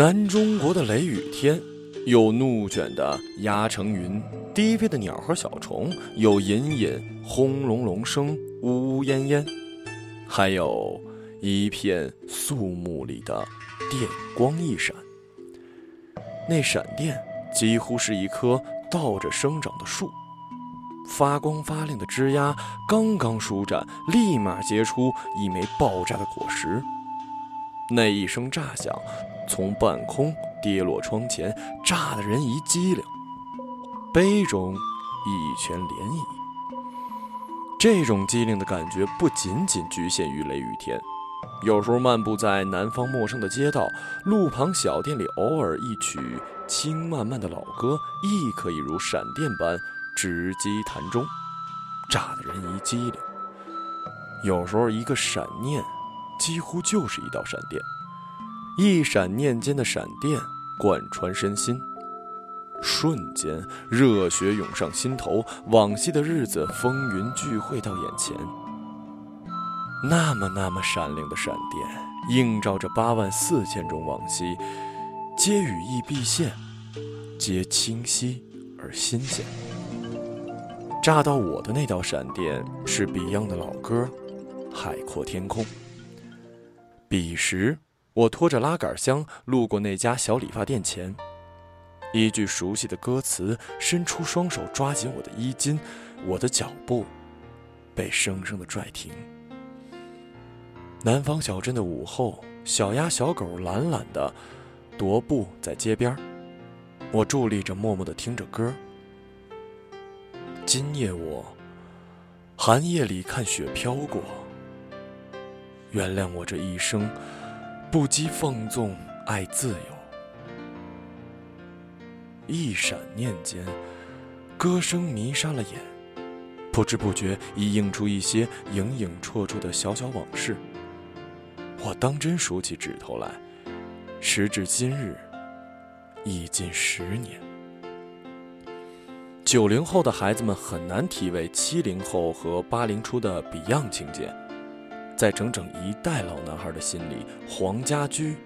南中国的雷雨天，有怒卷的压成云，低飞的鸟和小虫，有隐隐轰隆隆声，呜呜咽咽，还有一片肃穆里的电光一闪。那闪电几乎是一棵倒着生长的树。发光发亮的枝丫刚刚舒展，立马结出一枚爆炸的果实。那一声炸响，从半空跌落窗前，炸得人一激灵，杯中一拳涟漪。这种机灵的感觉不仅仅局限于雷雨天，有时候漫步在南方陌生的街道，路旁小店里，偶尔一曲轻慢慢的老歌，亦可以如闪电般。直击潭中，炸得人一激灵。有时候一个闪念，几乎就是一道闪电，一闪念间的闪电贯穿身心，瞬间热血涌上心头，往昔的日子风云聚会到眼前。那么那么闪亮的闪电，映照着八万四千种往昔，皆羽翼毕现，皆清晰而新鲜。炸到我的那道闪电是 Beyond 的老歌《海阔天空》。彼时，我拖着拉杆箱路过那家小理发店前，一句熟悉的歌词伸出双手抓紧我的衣襟，我的脚步被生生的拽停。南方小镇的午后，小鸭小狗懒懒的踱步在街边，我伫立着，默默的听着歌。今夜我寒夜里看雪飘过，原谅我这一生不羁放纵爱自由。一闪念间，歌声迷杀了眼，不知不觉已映出一些影影绰绰的小小往事。我当真数起指头来，时至今日，已近十年。九零后的孩子们很难体味七零后和八零初的 Beyond 情节，在整整一代老男孩的心里，黄家驹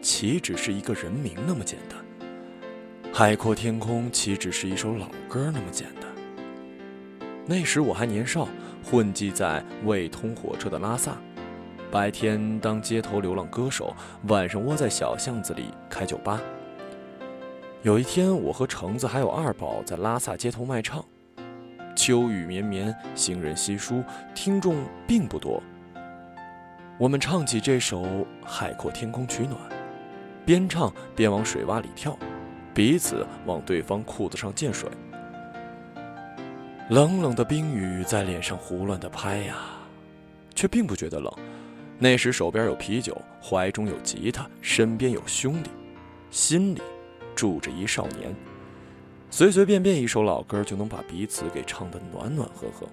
岂只是一个人名那么简单？海阔天空岂只是一首老歌那么简单？那时我还年少，混迹在未通火车的拉萨，白天当街头流浪歌手，晚上窝在小巷子里开酒吧。有一天，我和橙子还有二宝在拉萨街头卖唱。秋雨绵绵，行人稀疏，听众并不多。我们唱起这首《海阔天空》取暖，边唱边往水洼里跳，彼此往对方裤子上溅水。冷冷的冰雨在脸上胡乱的拍呀，却并不觉得冷。那时手边有啤酒，怀中有吉他，身边有兄弟，心里。住着一少年，随随便便一首老歌就能把彼此给唱得暖暖和和。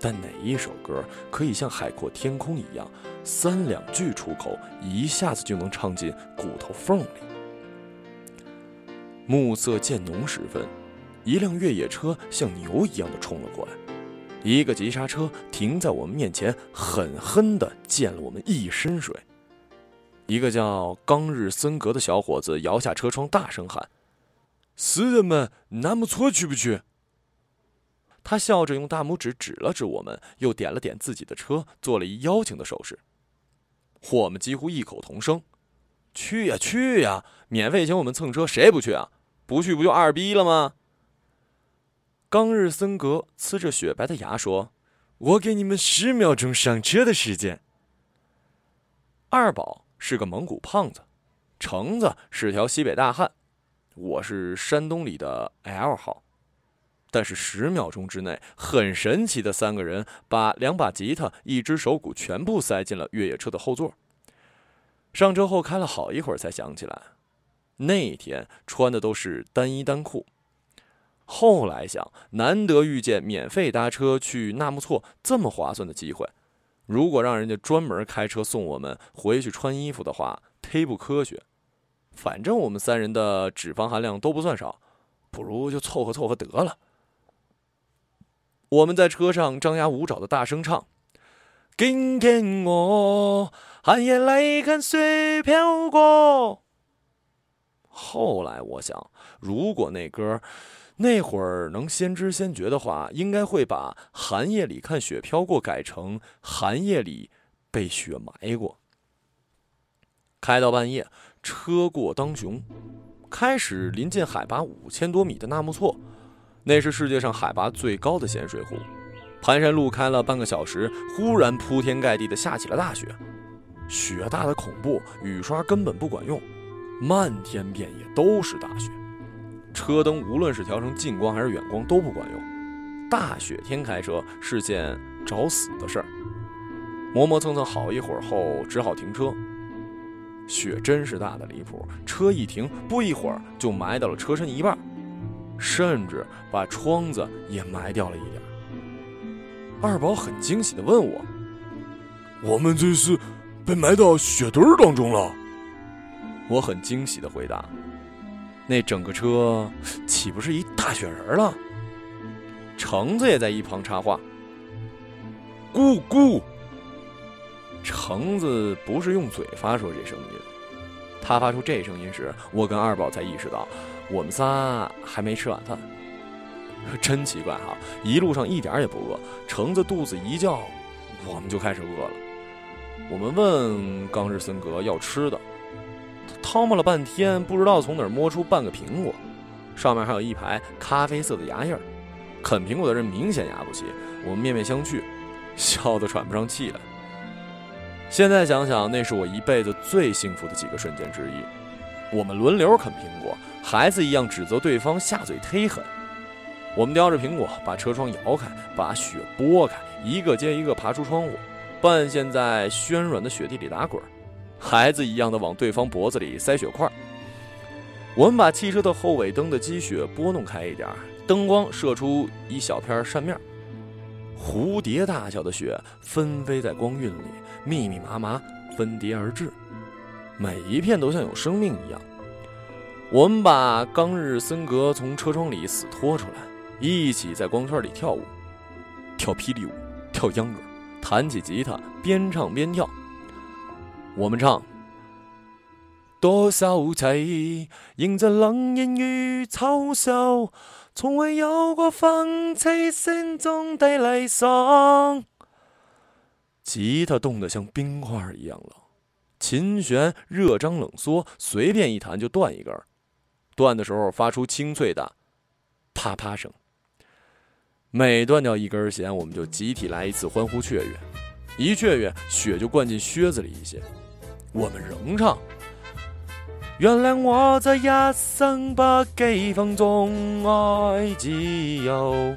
但哪一首歌可以像海阔天空一样，三两句出口，一下子就能唱进骨头缝里？暮色渐浓时分，一辆越野车像牛一样的冲了过来，一个急刹车停在我们面前，狠狠地溅了我们一身水。一个叫冈日森格的小伙子摇下车窗，大声喊：“死人们，那木错去不去？”他笑着用大拇指指了指我们，又点了点自己的车，做了一邀请的手势。我们几乎异口同声：“去呀，去呀！免费请我们蹭车，谁不去啊？不去不就二逼了吗？”冈日森格呲着雪白的牙说：“我给你们十秒钟上车的时间。”二宝。是个蒙古胖子，橙子是条西北大汉，我是山东里的 L 号。但是十秒钟之内，很神奇的三个人把两把吉他、一只手鼓全部塞进了越野车的后座。上车后开了好一会儿，才想起来，那天穿的都是单衣单裤。后来想，难得遇见免费搭车去纳木错这么划算的机会。如果让人家专门开车送我们回去穿衣服的话，忒不科学。反正我们三人的脂肪含量都不算少，不如就凑合凑合得了。我们在车上张牙舞爪的大声唱：“今天我寒夜来看雪飘过。”后来我想，如果那歌那会儿能先知先觉的话，应该会把“寒夜里看雪飘过”改成“寒夜里被雪埋过”。开到半夜，车过当雄，开始临近海拔五千多米的纳木错，那是世界上海拔最高的咸水湖。盘山路开了半个小时，忽然铺天盖地的下起了大雪，雪大的恐怖，雨刷根本不管用，漫天遍野都是大雪，车灯无论是调成近光还是远光都不管用。大雪天开车是件找死的事儿，磨磨蹭蹭好一会儿后，只好停车。雪真是大的离谱，车一停，不一会儿就埋到了车身一半，甚至把窗子也埋掉了一点。二宝很惊喜的问我：“我们这是被埋到雪堆儿当中了？”我很惊喜的回答：“那整个车岂不是一大雪人了？”橙子也在一旁插话：“咕咕。”橙子不是用嘴发出这声音，他发出这声音时，我跟二宝才意识到，我们仨还没吃晚饭。真奇怪哈！一路上一点也不饿，橙子肚子一叫，我们就开始饿了。我们问冈日森格要吃的，他掏摸了。半天，不知道从哪儿摸出半个苹果，上面还有一排咖啡色的牙印儿。啃苹果的人明显牙不齐，我们面面相觑，笑得喘不上气来。现在想想，那是我一辈子最幸福的几个瞬间之一。我们轮流啃苹果，孩子一样指责对方下嘴忒狠。我们叼着苹果，把车窗摇开，把雪拨开，一个接一个爬出窗户，半陷在暄软的雪地里打滚，孩子一样的往对方脖子里塞雪块。我们把汽车的后尾灯的积雪拨弄开一点，灯光射出一小片扇面，蝴蝶大小的雪纷飞在光晕里，密密麻麻分叠而至，每一片都像有生命一样。我们把冈日森格从车窗里死拖出来。一起在光圈里跳舞，跳霹雳舞，跳秧歌，弹起吉他，边唱边跳。我们唱：多少妻迎着冷烟与嘲笑，从未有过放弃心中的理想。吉他冻得像冰块一样冷，琴弦热胀冷缩，随便一弹就断一根，断的时候发出清脆的啪啪声。每断掉一根弦，我们就集体来一次欢呼雀跃，一雀跃，血就灌进靴子里一些。我们仍唱：原谅我在一生不羁放纵爱自由，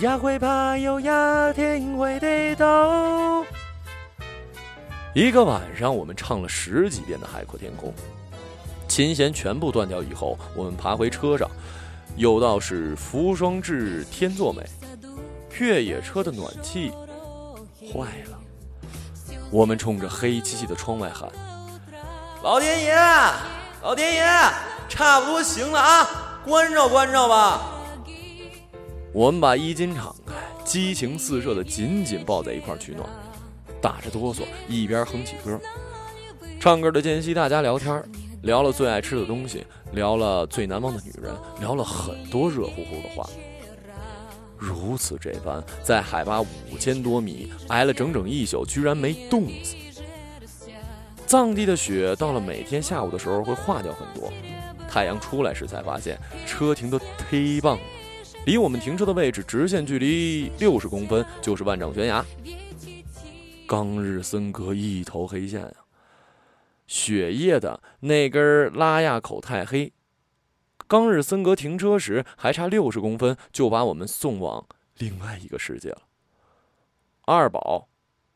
也会怕有一天会跌倒。一个晚上，我们唱了十几遍的《海阔天空》，琴弦全部断掉以后，我们爬回车上。有道是“扶霜至，天作美”，越野车的暖气坏了，我们冲着黑漆漆的窗外喊：“老天爷，老天爷，差不多行了啊，关照关照吧！”我们把衣襟敞开，激情四射的紧紧抱在一块取暖，打着哆嗦，一边哼起歌。唱歌的间隙，大家聊天聊了最爱吃的东西，聊了最难忘的女人，聊了很多热乎乎的话。如此这般，在海拔五千多米挨了整整一宿，居然没冻死。藏地的雪到了每天下午的时候会化掉很多，太阳出来时才发现车停得忒棒了，离我们停车的位置直线距离六十公分就是万丈悬崖。冈日森格一头黑线啊！雪夜的那根拉亚口太黑，冈日森格停车时还差六十公分，就把我们送往另外一个世界了。二宝，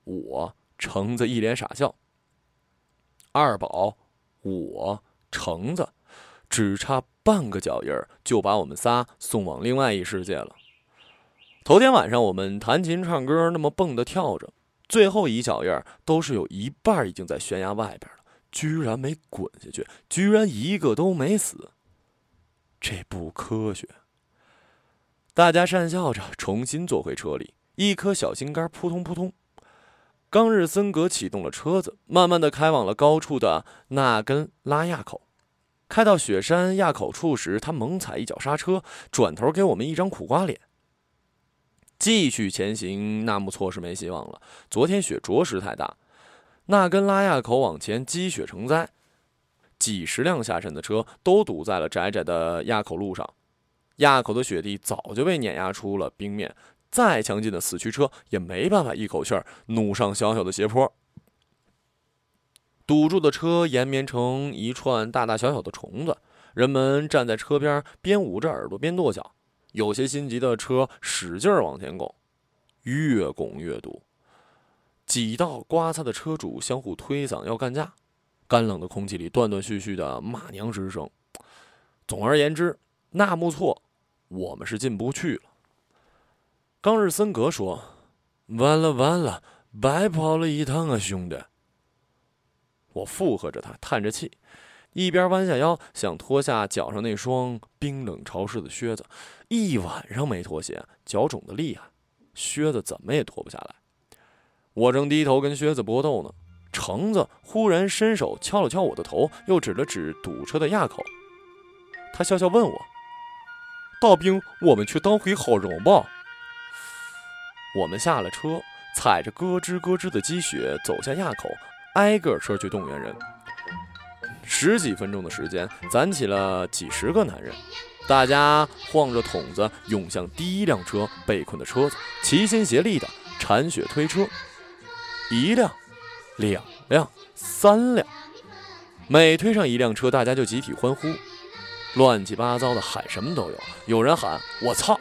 我橙子一脸傻笑。二宝，我橙子，只差半个脚印，就把我们仨送往另外一世界了。头天晚上我们弹琴唱歌，那么蹦的跳着，最后一脚印都是有一半已经在悬崖外边了。居然没滚下去，居然一个都没死，这不科学。大家讪笑着，重新坐回车里，一颗小心肝扑通扑通。冈日森格启动了车子，慢慢的开往了高处的那根拉亚口。开到雪山垭口处时，他猛踩一脚刹车，转头给我们一张苦瓜脸。继续前行，纳木错是没希望了。昨天雪着实太大，那根拉亚口往前积雪成灾，几十辆下山的车都堵在了窄窄的垭口路上。垭口的雪地早就被碾压出了冰面，再强劲的四驱车也没办法一口气儿努上小小的斜坡。堵住的车延绵成一串大大小小的虫子，人们站在车边，边捂着耳朵边跺脚。有些心急的车使劲往前拱，越拱越堵。几道刮擦的车主相互推搡要干架，干冷的空气里断断续续的骂娘之声。总而言之，纳木错，我们是进不去了。冈日森格说：“完了完了，白跑了一趟啊，兄弟。”我附和着他，叹着气，一边弯下腰想脱下脚上那双冰冷潮湿的靴子，一晚上没脱鞋，脚肿得厉害，靴子怎么也脱不下来。我正低头跟靴子搏斗呢，橙子忽然伸手敲了敲我的头，又指了指堵车的垭口。他笑笑问我：“大兵，我们去当回好人吧？”我们下了车，踩着咯吱咯吱的积雪走下垭口。挨个车去动员人，十几分钟的时间，攒起了几十个男人，大家晃着筒子涌向第一辆车被困的车子，齐心协力的铲雪推车。一辆，两辆，三辆，每推上一辆车，大家就集体欢呼，乱七八糟的喊什么都有。有人喊“我操”，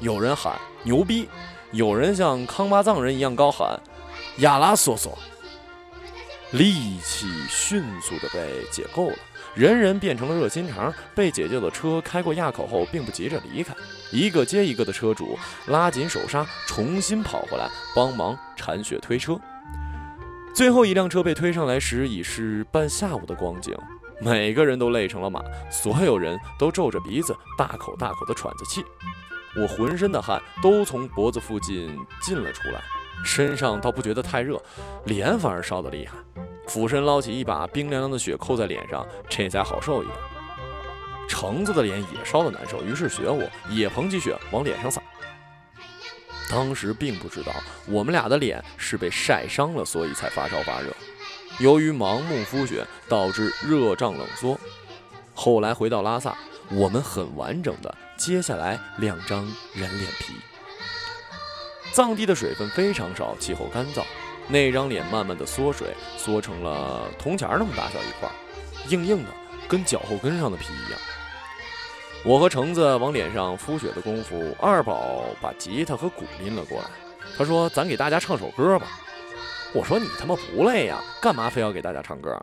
有人喊“牛逼”，有人像康巴藏人一样高喊“亚拉索索”。力气迅速地被解构了，人人变成了热心肠。被解救的车开过垭口后，并不急着离开，一个接一个的车主拉紧手刹，重新跑回来帮忙铲雪推车。最后一辆车被推上来时，已是半下午的光景，每个人都累成了马，所有人都皱着鼻子，大口大口地喘着气。我浑身的汗都从脖子附近进了出来。身上倒不觉得太热，脸反而烧得厉害。俯身捞起一把冰凉凉的雪扣在脸上，这才好受一点。橙子的脸也烧得难受，于是学我也捧起雪往脸上撒。当时并不知道我们俩的脸是被晒伤了，所以才发烧发热。由于盲目敷雪，导致热胀冷缩。后来回到拉萨，我们很完整的接下来两张人脸皮。藏地的水分非常少，气候干燥，那张脸慢慢的缩水，缩成了铜钱那么大小一块，硬硬的，跟脚后跟上的皮一样。我和橙子往脸上敷雪的功夫，二宝把吉他和鼓拎了过来。他说：“咱给大家唱首歌吧。”我说：“你他妈不累呀？干嘛非要给大家唱歌？”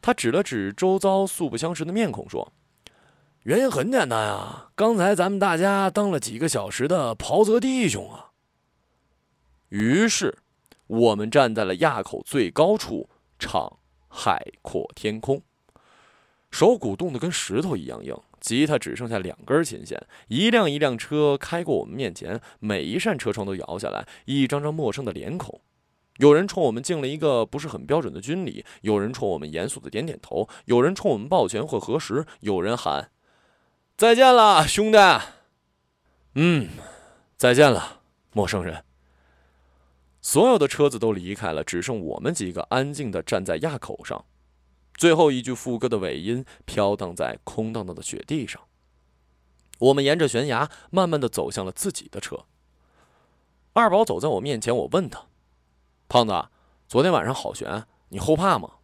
他指了指周遭素不相识的面孔，说：“原因很简单啊，刚才咱们大家当了几个小时的袍泽弟兄啊。”于是，我们站在了垭口最高处，唱《海阔天空》。手鼓冻得跟石头一样硬，吉他只剩下两根琴弦。一辆一辆车开过我们面前，每一扇车窗都摇下来一张张陌生的脸孔。有人冲我们敬了一个不是很标准的军礼，有人冲我们严肃的点点头，有人冲我们抱拳或合十，有人喊：“再见了，兄弟。”嗯，再见了，陌生人。所有的车子都离开了，只剩我们几个安静地站在垭口上。最后一句副歌的尾音飘荡在空荡荡的雪地上。我们沿着悬崖慢慢地走向了自己的车。二宝走在我面前，我问他：“胖子，昨天晚上好悬，你后怕吗？”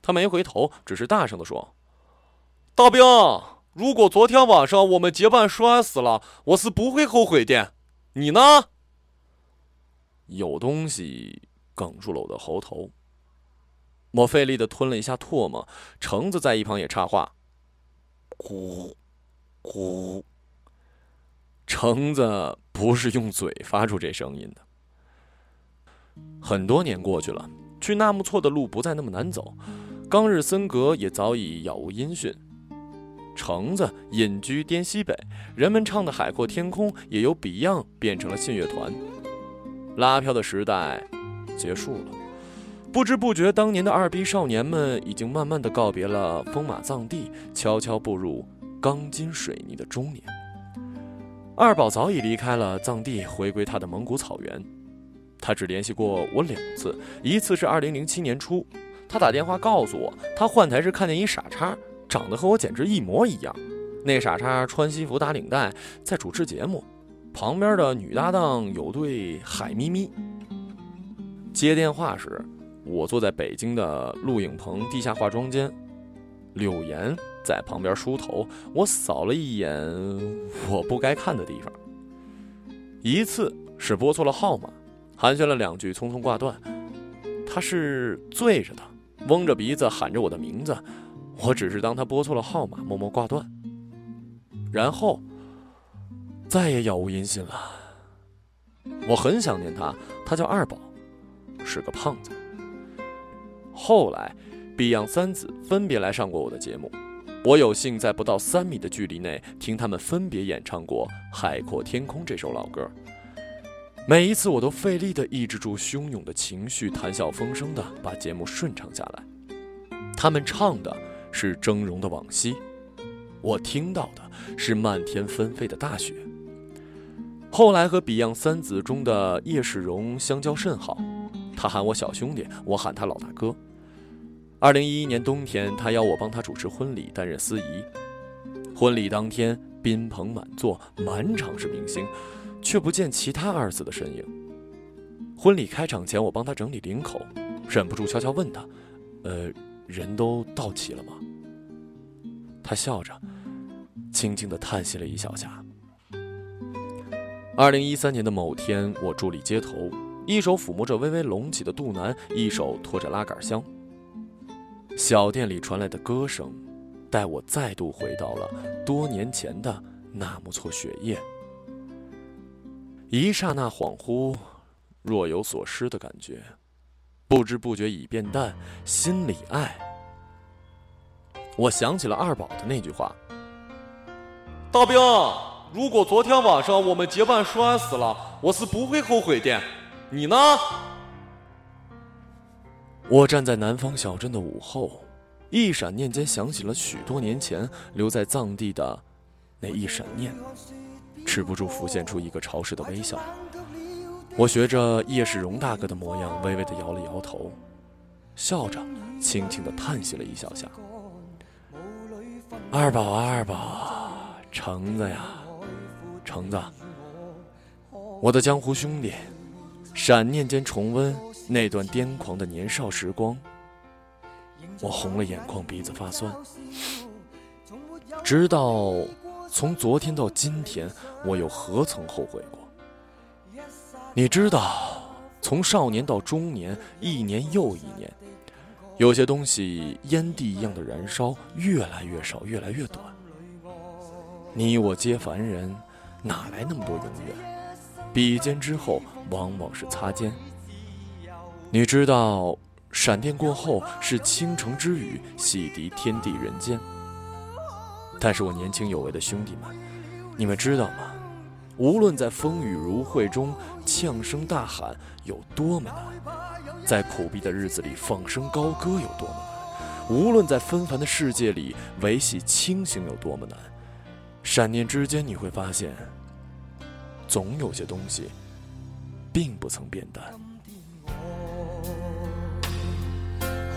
他没回头，只是大声地说：“大兵，如果昨天晚上我们结伴摔死了，我是不会后悔的。你呢？”有东西哽住了我的喉头，我费力的吞了一下唾沫。橙子在一旁也插话：“咕，咕。”橙子不是用嘴发出这声音的。很多年过去了，去纳木错的路不再那么难走，冈日森格也早已杳无音讯。橙子隐居滇西北，人们唱的《海阔天空》也由 Beyond 变成了信乐团。拉票的时代结束了，不知不觉，当年的二逼少年们已经慢慢的告别了风马藏地，悄悄步入钢筋水泥的中年。二宝早已离开了藏地，回归他的蒙古草原。他只联系过我两次，一次是二零零七年初，他打电话告诉我，他换台时看见一傻叉，长得和我简直一模一样。那傻叉穿西服打领带，在主持节目，旁边的女搭档有对海咪咪。接电话时。我坐在北京的录影棚地下化妆间，柳岩在旁边梳头。我扫了一眼我不该看的地方。一次是拨错了号码，寒暄了两句，匆匆挂断。他是醉着的，嗡着鼻子喊着我的名字。我只是当他拨错了号码，默默挂断。然后再也杳无音信了。我很想念他，他叫二宝，是个胖子。后来，Beyond 三子分别来上过我的节目，我有幸在不到三米的距离内听他们分别演唱过《海阔天空》这首老歌。每一次，我都费力地抑制住汹涌的情绪，谈笑风生地把节目顺畅下来。他们唱的是峥嵘的往昔，我听到的是漫天纷飞的大雪。后来和 Beyond 三子中的叶世荣相交甚好。他喊我小兄弟，我喊他老大哥。二零一一年冬天，他邀我帮他主持婚礼，担任司仪。婚礼当天，宾朋满座，满场是明星，却不见其他二子的身影。婚礼开场前，我帮他整理领口，忍不住悄悄问他：“呃，人都到齐了吗？”他笑着，轻轻地叹息了一小下。二零一三年的某天，我伫立街头。一手抚摸着微微隆起的肚腩，一手拖着拉杆箱。小店里传来的歌声，带我再度回到了多年前的纳木错雪夜。一刹那恍惚，若有所失的感觉，不知不觉已变淡，心里爱。我想起了二宝的那句话：“大兵，如果昨天晚上我们结伴摔死了，我是不会后悔的。”你呢？我站在南方小镇的午后，一闪念间想起了许多年前留在藏地的那一闪念，止不住浮现出一个潮湿的微笑。我学着叶世荣大哥的模样，微微的摇了摇头，笑着轻轻的叹息了一小下。二宝啊，二宝，橙子呀，橙子，我的江湖兄弟。闪念间重温那段癫狂的年少时光，我红了眼眶，鼻子发酸。直到从昨天到今天，我又何曾后悔过？你知道，从少年到中年，一年又一年，有些东西烟蒂一样的燃烧，越来越少，越来越短。你我皆凡人，哪来那么多永远？比肩之后，往往是擦肩。你知道，闪电过后是倾城之雨，洗涤天地人间。但是我年轻有为的兄弟们，你们知道吗？无论在风雨如晦中呛声大喊有多么难，在苦逼的日子里放声高歌有多么难，无论在纷繁的世界里维系清醒有多么难，闪念之间你会发现。总有些东西，并不曾变淡。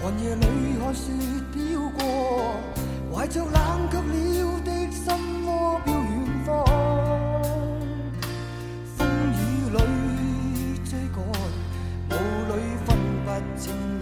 寒夜里看雪飘过，怀着冷却了的心窝飘远方。不